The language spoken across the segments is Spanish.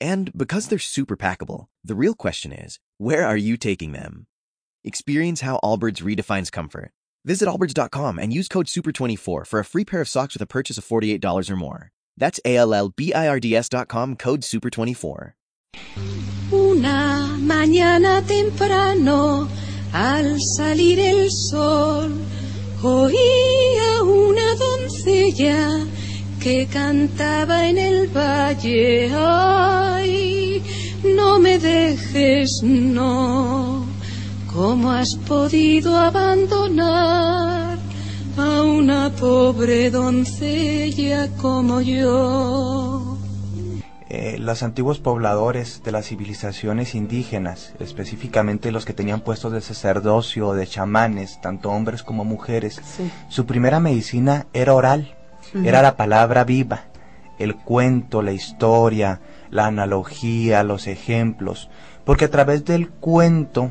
And because they're super packable, the real question is, where are you taking them? Experience how Allbirds redefines comfort. Visit allbirds.com and use code SUPER24 for a free pair of socks with a purchase of $48 or more. That's A-L-L-B-I-R-D-S.com code SUPER24. Una mañana temprano, al salir el sol, oía una doncella que cantaba en el valle. Ay, no me dejes, no. ¿Cómo has podido abandonar a una pobre doncella como yo? Eh, los antiguos pobladores de las civilizaciones indígenas, específicamente los que tenían puestos de sacerdocio o de chamanes, tanto hombres como mujeres, Sí. su primera medicina era oral, era la palabra viva, el cuento, la historia, la analogía, los ejemplos, porque a través del cuento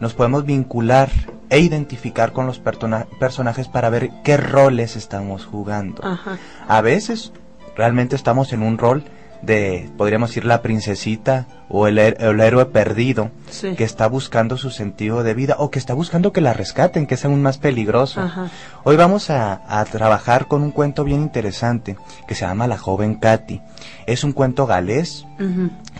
nos podemos vincular e identificar con los persona- personajes para ver qué roles estamos jugando. Ajá. A veces realmente estamos en un rol de, podríamos decir, la princesita o el, el héroe perdido Sí. que está buscando su sentido de vida o que está buscando que la rescaten, que es aún más peligroso. Ajá. Hoy vamos a, a trabajar con un cuento bien interesante que se llama La joven Katy. Es un cuento galés,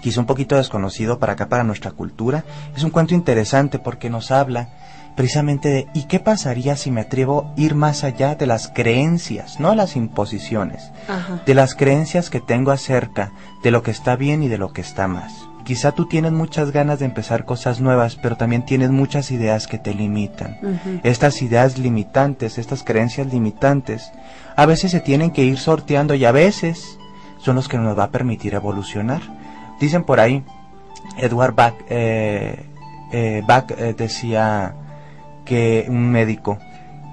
quizá un poquito desconocido para acá, para nuestra cultura. Es un cuento interesante porque nos habla precisamente de ¿y qué pasaría si me atrevo a ir más allá de las creencias, no las imposiciones? Ajá. de las creencias que tengo acerca de lo que está bien y de lo que está más. Quizá tú tienes muchas ganas de empezar cosas nuevas, pero también tienes muchas ideas que te limitan. Estas ideas limitantes, estas creencias limitantes, a veces se tienen que ir sorteando y a veces son los que nos va a permitir evolucionar. Dicen por ahí, Edward Bach, eh, eh, Bach eh, decía que un médico,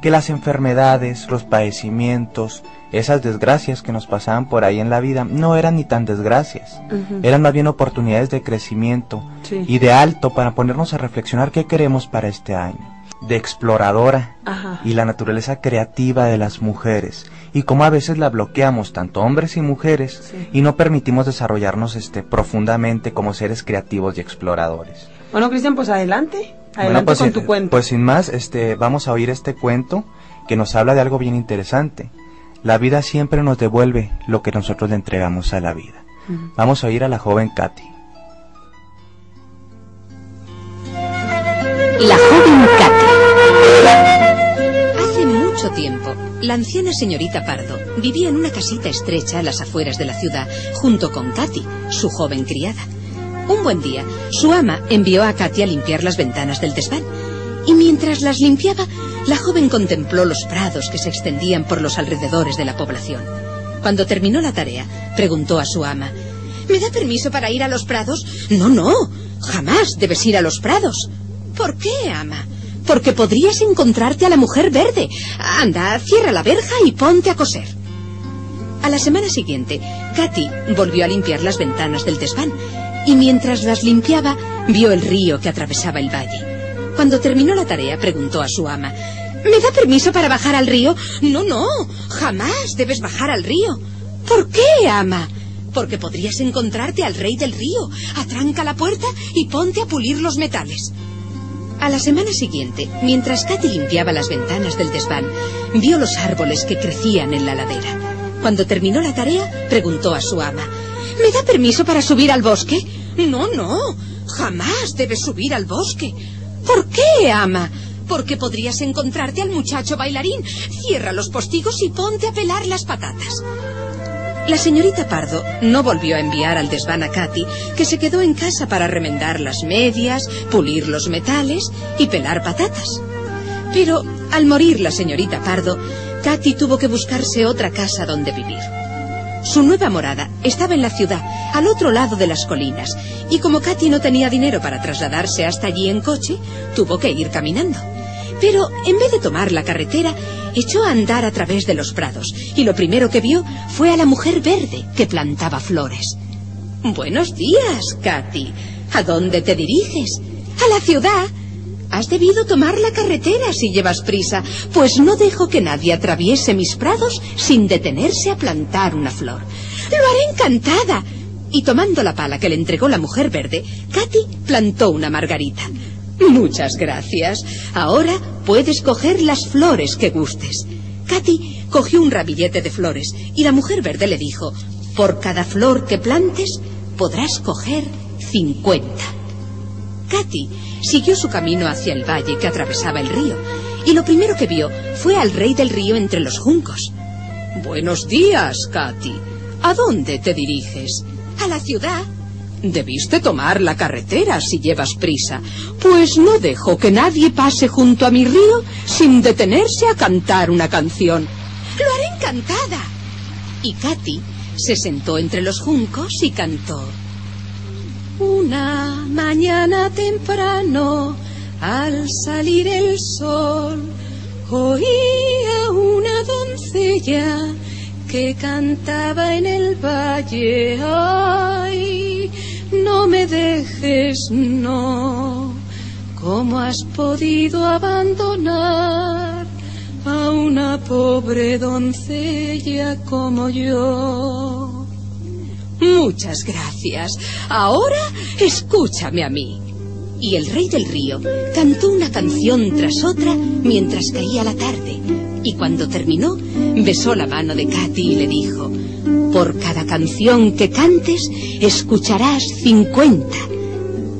que las enfermedades, los padecimientos, esas desgracias que nos pasaban por ahí en la vida, no eran ni tan desgracias, eran más bien oportunidades de crecimiento Sí. y de alto para ponernos a reflexionar qué queremos para este año, de exploradora Ajá. y la naturaleza creativa de las mujeres y cómo a veces la bloqueamos tanto hombres y mujeres Sí. y no permitimos desarrollarnos este profundamente como seres creativos y exploradores. Bueno, Cristian, pues adelante. Adelante Bueno, pues, con tu cuento. Pues sin más, este, vamos a oír este cuento que nos habla de algo bien interesante. La vida siempre nos devuelve lo que nosotros le entregamos a la vida. Vamos a oír a la joven Katy. La joven Katy. Hace mucho tiempo, la anciana señorita Pardo vivía en una casita estrecha a las afueras de la ciudad, junto con Katy, su joven criada. Un buen día, su ama envió a Katy a limpiar las ventanas del desván. Y mientras las limpiaba, la joven contempló los prados que se extendían por los alrededores de la población. Cuando terminó la tarea, preguntó a su ama, ¿Me da permiso para ir a los prados? No, no, jamás debes ir a los prados. ¿Por qué, ama? Porque podrías encontrarte a la mujer verde. Anda, cierra la verja y ponte a coser. A la semana siguiente, Katy volvió a limpiar las ventanas del desván y mientras las limpiaba vio el río que atravesaba el valle. Cuando terminó la tarea preguntó a su ama, ¿Me da permiso para bajar al río? No, no, jamás debes bajar al río. ¿Por qué, ama? Porque podrías encontrarte al rey del río. Atranca la puerta y ponte a pulir los metales. A la semana siguiente, mientras Katy limpiaba las ventanas del desván, vio los árboles que crecían en la ladera. Cuando terminó la tarea, preguntó a su ama, ¿Me da permiso para subir al bosque? No, no, jamás debes subir al bosque. ¿Por qué, ama? Porque podrías encontrarte al muchacho bailarín. Cierra los postigos y ponte a pelar las patatas. La señorita Pardo no volvió a enviar al desván a Katy, que se quedó en casa para remendar las medias, pulir los metales y pelar patatas. Pero al morir la señorita Pardo, Katy tuvo que buscarse otra casa donde vivir. Su nueva morada estaba en la ciudad, al otro lado de las colinas, y como Katy no tenía dinero para trasladarse hasta allí en coche, tuvo que ir caminando. Pero en vez de tomar la carretera, echó a andar a través de los prados, y lo primero que vio fue a la mujer verde que plantaba flores. Buenos días, Katy. ¿A dónde te diriges? A la ciudad. Has debido tomar la carretera si llevas prisa, pues no dejo que nadie atraviese mis prados sin detenerse a plantar una flor. Lo haré encantada. Y tomando la pala que le entregó la mujer verde, Katy plantó una margarita. Muchas gracias. Ahora puedes coger las flores que gustes. Katy cogió un ramillete de flores y la mujer verde le dijo, por cada flor que plantes podrás coger cincuenta. Katy siguió su camino hacia el valle que atravesaba el río, y lo primero que vio fue al rey del río entre los juncos. Buenos días, Katy. ¿A dónde te diriges? A la ciudad. Debiste tomar la carretera si llevas prisa, pues no dejo que nadie pase junto a mi río sin detenerse a cantar una canción. Lo haré encantada. Y Katy se sentó entre los juncos y cantó. Una mañana temprano, al salir el sol, oía una doncella que cantaba en el valle. Ay, no me dejes, no. ¿Cómo has podido abandonar a una pobre doncella como yo? Muchas gracias. Ahora escúchame a mí. Y el rey del río cantó una canción tras otra mientras caía la tarde. Y cuando terminó, besó la mano de Katy y le dijo, por cada canción que cantes, escucharás cincuenta.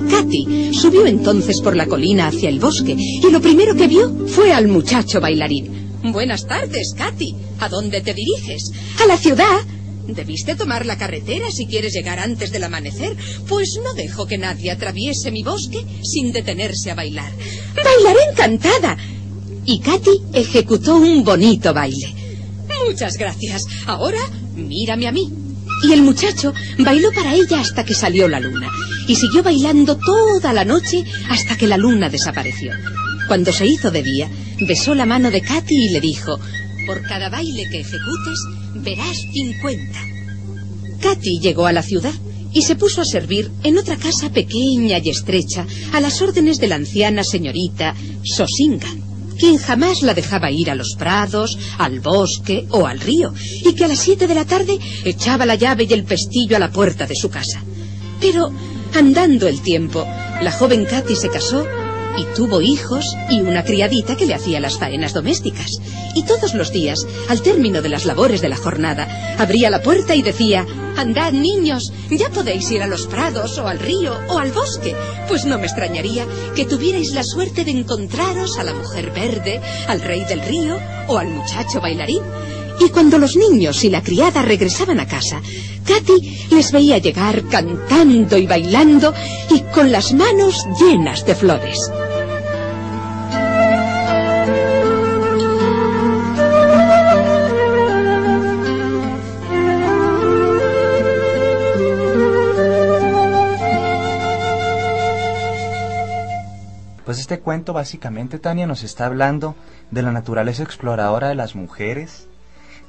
Katy subió entonces por la colina hacia el bosque y lo primero que vio fue al muchacho bailarín. Buenas tardes, Katy. ¿A dónde te diriges? A la ciudad. Debiste tomar la carretera si quieres llegar antes del amanecer, pues no dejo que nadie atraviese mi bosque sin detenerse a bailar. Bailaré encantada. Y Katy ejecutó un bonito baile. Muchas gracias. Ahora mírame a mí. Y el muchacho bailó para ella hasta que salió la luna, y siguió bailando toda la noche hasta que la luna desapareció. Cuando se hizo de día, besó la mano de Katy y le dijo, por cada baile que ejecutes, verás cincuenta. Katy llegó a la ciudad y se puso a servir en otra casa pequeña y estrecha a las órdenes de la anciana señorita Sosinga, quien jamás la dejaba ir a los prados, al bosque o al río, y que a las siete de la tarde echaba la llave y el pestillo a la puerta de su casa. Pero, andando el tiempo, la joven Katy se casó y tuvo hijos y una criadita que le hacía las faenas domésticas. Y todos los días, al término de las labores de la jornada, abría la puerta y decía, Andad, niños, ya podéis ir a los prados o al río o al bosque, pues no me extrañaría que tuvierais la suerte de encontraros a la mujer verde, al rey del río o al muchacho bailarín. Y cuando los niños y la criada regresaban a casa, Katy les veía llegar cantando y bailando y con las manos llenas de flores. Este cuento básicamente, Tania, nos está hablando de la naturaleza exploradora de las mujeres,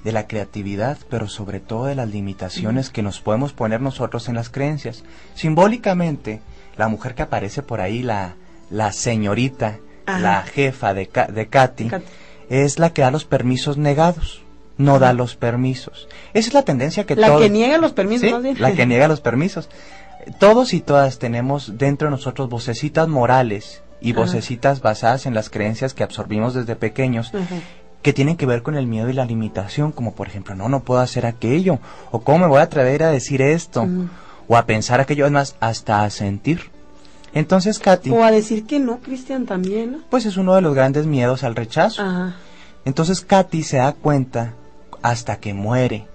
de la creatividad, pero sobre todo de las limitaciones que nos podemos poner nosotros en las creencias. Simbólicamente, la mujer que aparece por ahí, la, la señorita, Ajá. la jefa de, de Katy, Katy. es la que da los permisos negados, no da los permisos. Esa es la tendencia que La que niega los permisos, Sí, más bien. la que niega los permisos. Todos y todas tenemos dentro de nosotros vocecitas morales y Ajá. vocecitas basadas en las creencias que absorbimos desde pequeños Ajá. que tienen que ver con el miedo y la limitación, como por ejemplo, no, no puedo hacer aquello, o cómo me voy a atrever a decir esto, o a pensar aquello, es más, hasta a sentir. Entonces, Katy, O a decir que no, Cristian, también, ¿no? pues es uno de los grandes miedos al rechazo. Ajá. Entonces Katy se da cuenta hasta que muere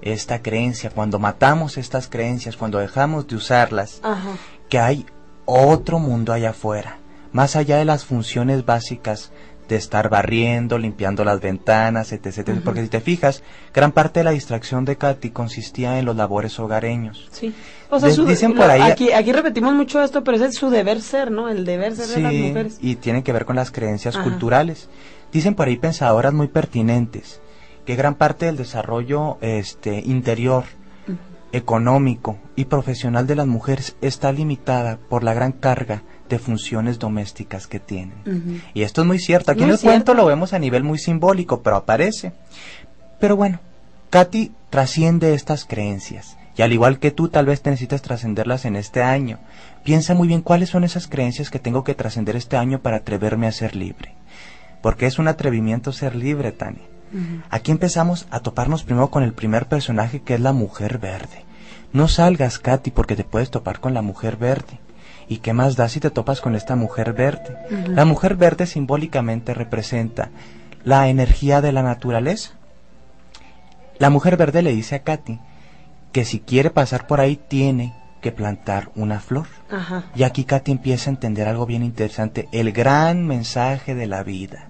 esta creencia, cuando matamos estas creencias, cuando dejamos de usarlas, Ajá. que hay otro mundo allá afuera, más allá de las funciones básicas de estar barriendo, limpiando las ventanas, etc. etc. Porque si te fijas, gran parte de la distracción de Katy consistía en los labores hogareños. Sí. O sea, De- su- dicen por ahí- aquí, aquí repetimos mucho esto, pero ese es su deber ser, ¿no? El deber ser de las Sí, mujeres. y tiene que ver con las creencias Ajá. culturales. Dicen por ahí pensadoras muy pertinentes que gran parte del desarrollo este interior, económico y profesional de las mujeres está limitada por la gran carga de funciones domésticas que tienen. Y esto es muy cierto. Aquí Muy en el cierto. cuento lo vemos a nivel muy simbólico, pero aparece. Pero bueno, Katy trasciende estas creencias. Y al igual que tú, tal vez te necesitas trascenderlas en este año. Piensa muy bien cuáles son esas creencias que tengo que trascender este año para atreverme a ser libre. Porque es un atrevimiento ser libre, Tania. Aquí empezamos a toparnos primero con el primer personaje que es la mujer verde. No salgas, Katy, porque te puedes topar con la mujer verde. ¿Y qué más da si te topas con esta mujer verde? La mujer verde simbólicamente representa la energía de la naturaleza. La mujer verde le dice a Katy que si quiere pasar por ahí tiene que plantar una flor. Ajá. Y aquí Katy empieza a entender algo bien interesante, el gran mensaje de la vida.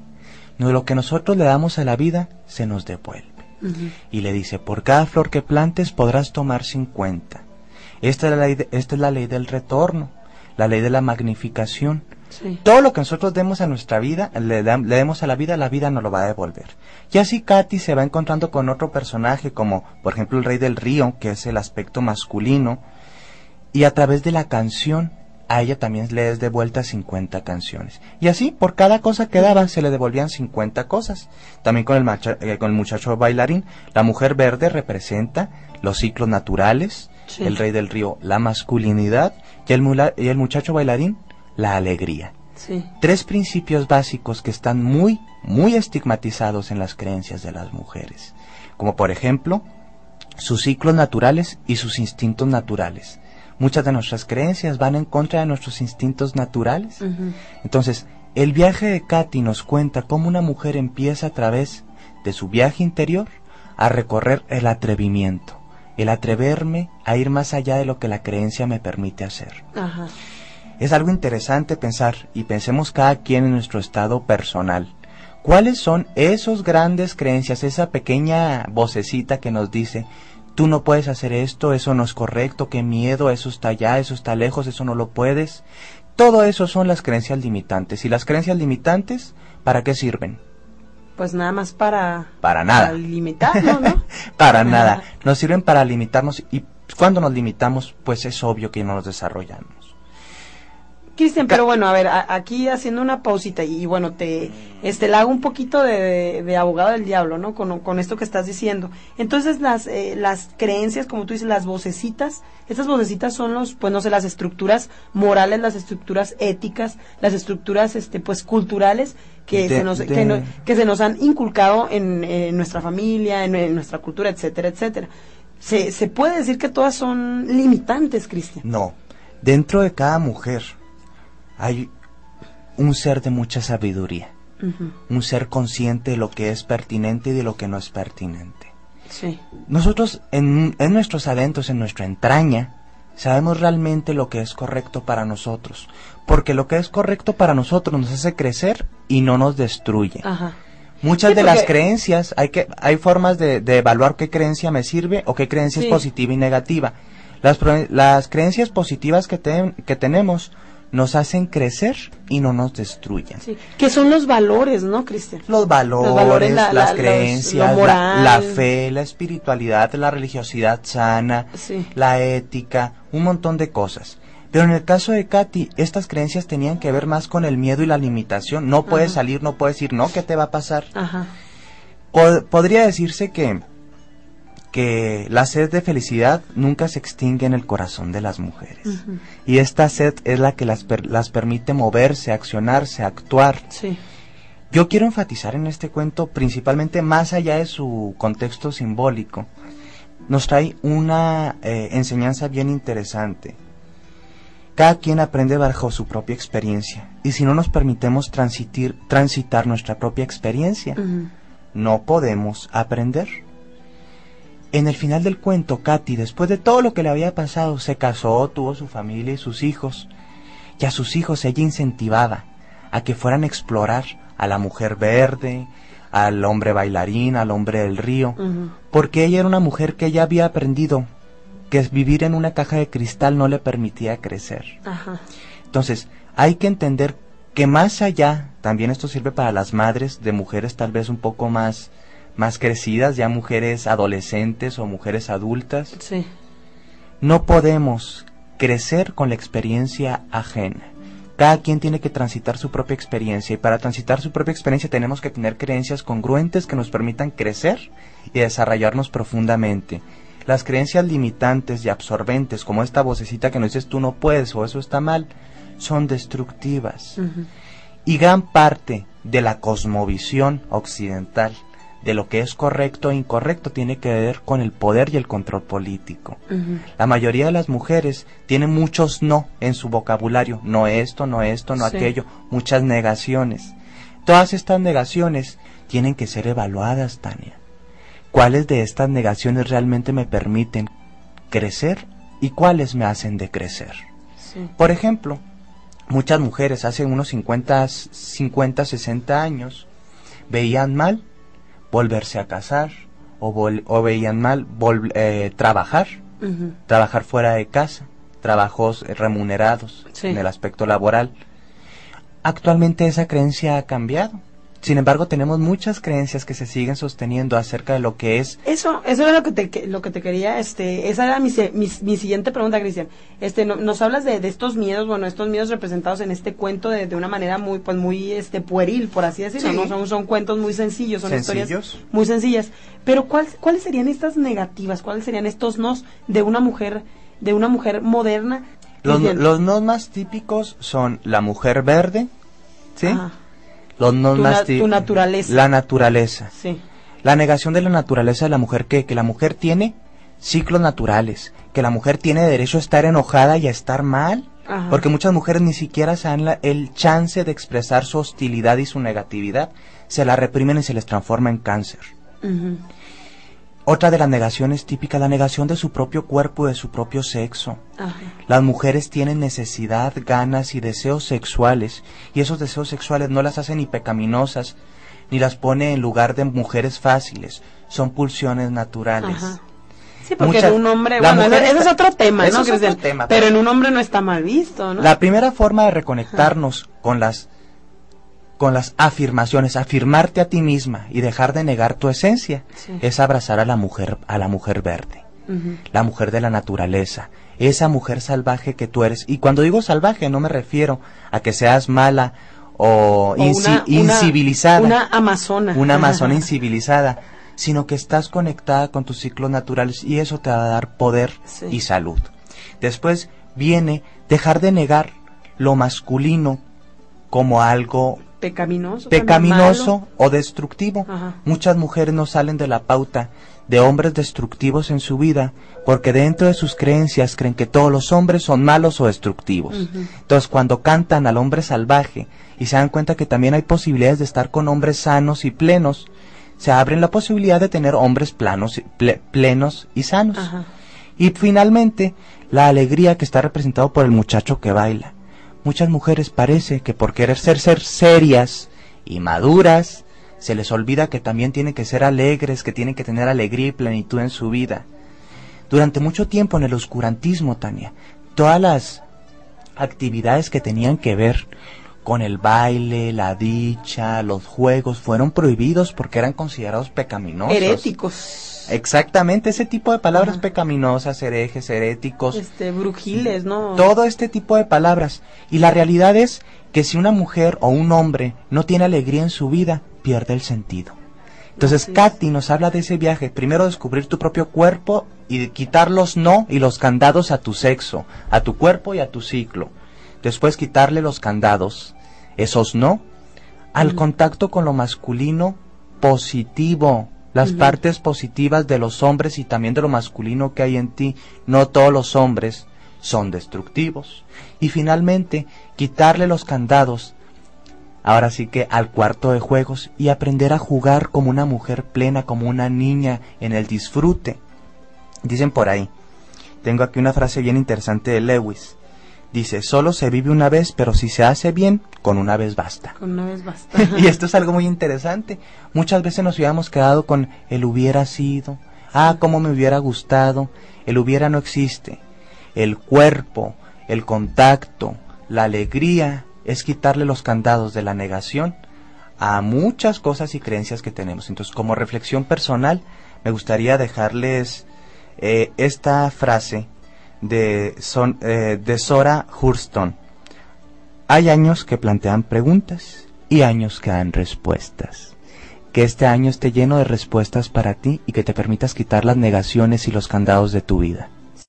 No, lo que nosotros le damos a la vida se nos devuelve. Y le dice, por cada flor que plantes podrás tomar 50. Esta es la ley, de- esta es la ley del retorno, la ley de la magnificación. Sí. Todo lo que nosotros demos a nuestra vida, le, le demos a la vida, la vida nos lo va a devolver. Y así Katy se va encontrando con otro personaje, como por ejemplo el rey del río, que es el aspecto masculino, y a través de la canción, a ella también le es devuelta 50 canciones. Y así, por cada cosa que daba, se le devolvían 50 cosas. También con el, macha- eh, con el muchacho bailarín, la mujer verde representa los ciclos naturales, Sí. el rey del río, la masculinidad, y el, mula- y el muchacho bailarín, la alegría. Sí. Tres principios básicos que están muy, muy estigmatizados en las creencias de las mujeres. Como por ejemplo, sus ciclos naturales y sus instintos naturales. Muchas de nuestras creencias van en contra de nuestros instintos naturales. Entonces, el viaje de Katy nos cuenta cómo una mujer empieza a través de su viaje interior a recorrer el atrevimiento, el atreverme a ir más allá de lo que la creencia me permite hacer. Ajá. Es algo interesante pensar y pensemos cada quien en nuestro estado personal. ¿Cuáles son esos grandes creencias, esa pequeña vocecita que nos dice, tú no puedes hacer esto, eso no es correcto, qué miedo, eso está allá, eso está lejos, eso no lo puedes? Todo eso son las creencias limitantes. ¿Y las creencias limitantes para qué sirven? Pues nada más para, Para nada. para limitarlo, ¿no? Para nada. Nos sirven para limitarnos y cuando nos limitamos, pues es obvio que no nos desarrollamos. Cristian, pero bueno, a ver, a- aquí haciendo una pausita y, bueno, te este la hago un poquito de, de- de abogado del diablo, ¿no? Con, con esto que estás diciendo. Entonces las eh, las creencias, como tú dices, las vocecitas, estas vocecitas son los, pues no sé, las estructuras morales, las estructuras éticas, las estructuras, este, pues culturales que De- se nos que, no- que se nos han inculcado en, en nuestra familia, en, en nuestra cultura, etcétera, etcétera. Se, se puede decir que todas son limitantes, Cristian. No, dentro de cada mujer hay un ser de mucha sabiduría, un ser consciente de lo que es pertinente y de lo que no es pertinente. Sí. Nosotros en, en nuestros adentros, en nuestra entraña, sabemos realmente lo que es correcto para nosotros, porque lo que es correcto para nosotros nos hace crecer y no nos destruye. Ajá. Muchas Sí, de las creencias, hay, que, hay formas de, de evaluar qué creencia me sirve o qué creencia Sí. es positiva y negativa. Las, creencias positivas que, te- que tenemos nos hacen crecer y no nos destruyen. Sí, que son los valores, ¿no, Cristian? Los valores, Los valores, la- las la- creencias, la- moral. la, fe, la espiritualidad, la religiosidad sana, Sí. la ética, un montón de cosas. Pero en el caso de Katy, estas creencias tenían que ver más con el miedo y la limitación. No puedes Ajá. salir, no puedes ir, no, ¿qué te va a pasar? Ajá. Po- podría decirse que, que la sed de felicidad nunca se extingue en el corazón de las mujeres. Y esta sed es la que las, per- las permite moverse, accionarse, actuar. Sí. Yo quiero enfatizar en este cuento, principalmente más allá de su contexto simbólico, nos trae una eh, enseñanza bien interesante. Cada quien aprende bajo su propia experiencia, y si no nos permitemos transitir, transitar nuestra propia experiencia, no podemos aprender. En el final del cuento, Katy, después de todo lo que le había pasado, se casó, tuvo su familia y sus hijos. Y a sus hijos ella incentivaba a que fueran a explorar a la mujer verde, al hombre bailarín, al hombre del río, porque ella era una mujer que ya había aprendido que vivir en una caja de cristal no le permitía crecer. Entonces, hay que entender que más allá, también esto sirve para las madres de mujeres tal vez un poco más, más crecidas, ya mujeres adolescentes o mujeres adultas. Sí. No podemos crecer con la experiencia ajena. Cada quien tiene que transitar su propia experiencia y para transitar su propia experiencia tenemos que tener creencias congruentes que nos permitan crecer y desarrollarnos profundamente. Las creencias limitantes y absorbentes, como esta vocecita que nos dices tú no puedes o eso está mal, son destructivas. Y gran parte de la cosmovisión occidental de lo que es correcto e incorrecto tiene que ver con el poder y el control político. La mayoría de las mujeres tienen muchos no en su vocabulario, no esto, no esto, no aquello, muchas negaciones. Todas estas negaciones tienen que ser evaluadas, Tania. ¿Cuáles de estas negaciones realmente me permiten crecer y cuáles me hacen decrecer? Por ejemplo, muchas mujeres hace unos 50, 50 60 años veían mal volverse a casar o, veían mal eh, trabajar, trabajar fuera de casa, trabajos remunerados en el aspecto laboral. Actualmente esa creencia ha cambiado. Sin embargo, tenemos muchas creencias que se siguen sosteniendo acerca de lo que es. Eso, eso era lo que te, lo que te quería, este, esa era mi, mi, siguiente pregunta, Cristian. Este, nos hablas de, de, estos miedos, bueno, estos miedos representados en este cuento de, de una manera muy, pues muy, este, pueril, por así decirlo, ¿no? Son, son cuentos muy sencillos, son historias muy sencillas. Pero, ¿cuál, ¿cuáles serían estas negativas? ¿Cuáles serían estos nos de una mujer, de una mujer moderna? Los, los nos más típicos son la mujer verde, ¿sí? Los no tu, naturaleza. La naturaleza. Sí. La negación de la naturaleza de la mujer que, que la mujer tiene ciclos naturales, que la mujer tiene derecho a estar enojada y a estar mal, porque muchas mujeres ni siquiera se dan el chance de expresar su hostilidad y su negatividad, se la reprimen y se les transforma en cáncer. Otra de las negaciones típicas, la negación de su propio cuerpo y de su propio sexo. Las mujeres tienen necesidad, ganas y deseos sexuales, y esos deseos sexuales no las hacen ni pecaminosas, ni las pone en lugar de mujeres fáciles, son pulsiones naturales. Sí, porque en un hombre, bueno, eso es otro tema, ¿no? Es otro tema, pero, en un hombre no está mal visto, ¿no? La primera forma de reconectarnos con las con las afirmaciones, afirmarte a ti misma y dejar de negar tu esencia, es abrazar a la mujer, a la mujer verde, la mujer de la naturaleza, esa mujer salvaje que tú eres. Y cuando digo salvaje no me refiero a que seas mala o, incivilizada, una, amazona, una amazona incivilizada, sino que estás conectada con tus ciclos naturales y eso te va a dar poder y salud. Después viene dejar de negar lo masculino como algo pecaminoso, pecaminoso o destructivo. Muchas mujeres no salen de la pauta de hombres destructivos en su vida porque dentro de sus creencias creen que todos los hombres son malos o destructivos. Entonces cuando cantan al hombre salvaje y se dan cuenta que también hay posibilidades de estar con hombres sanos y plenos, se abren la posibilidad de tener hombres planos, plenos y sanos. Y finalmente, la alegría que está representado por el muchacho que baila muchas mujeres parece que por querer ser, ser serias y maduras, se les olvida que también tienen que ser alegres, que tienen que tener alegría y plenitud en su vida. Durante mucho tiempo en el oscurantismo, Tania, todas las actividades que tenían que ver con el baile, la dicha, los juegos, fueron prohibidos porque eran considerados pecaminosos. Heréticos. Exactamente, ese tipo de palabras pecaminosas, herejes, heréticos. Este, brujiles, ¿no? Todo este tipo de palabras. Y la realidad es que si una mujer o un hombre no tiene alegría en su vida, pierde el sentido. Entonces, Katy nos habla de ese viaje. Primero descubrir tu propio cuerpo y quitar los no y los candados a tu sexo, a tu cuerpo y a tu ciclo. Después quitarle los candados, esos no, al contacto con lo masculino positivo, las partes positivas de los hombres y también de lo masculino que hay en ti. No todos los hombres son destructivos. Y finalmente, quitarle los candados, ahora sí que al cuarto de juegos y aprender a jugar como una mujer plena, como una niña en el disfrute. Dicen por ahí, tengo aquí una frase bien interesante de Lewis. Dice, solo se vive una vez, pero si se hace bien, con una vez basta. Con una vez basta. y esto es algo muy interesante. Muchas veces nos hubiéramos quedado con el hubiera sido, ah, cómo me hubiera gustado, el hubiera no existe. El cuerpo, el contacto, la alegría, es quitarle los candados de la negación a muchas cosas y creencias que tenemos. Entonces, como reflexión personal, me gustaría dejarles eh, esta frase eh, de Sora Hurston. Hay años que plantean preguntas y años que dan respuestas. Que este año esté lleno de respuestas para ti y que te permitas quitar las negaciones y los candados de tu vida.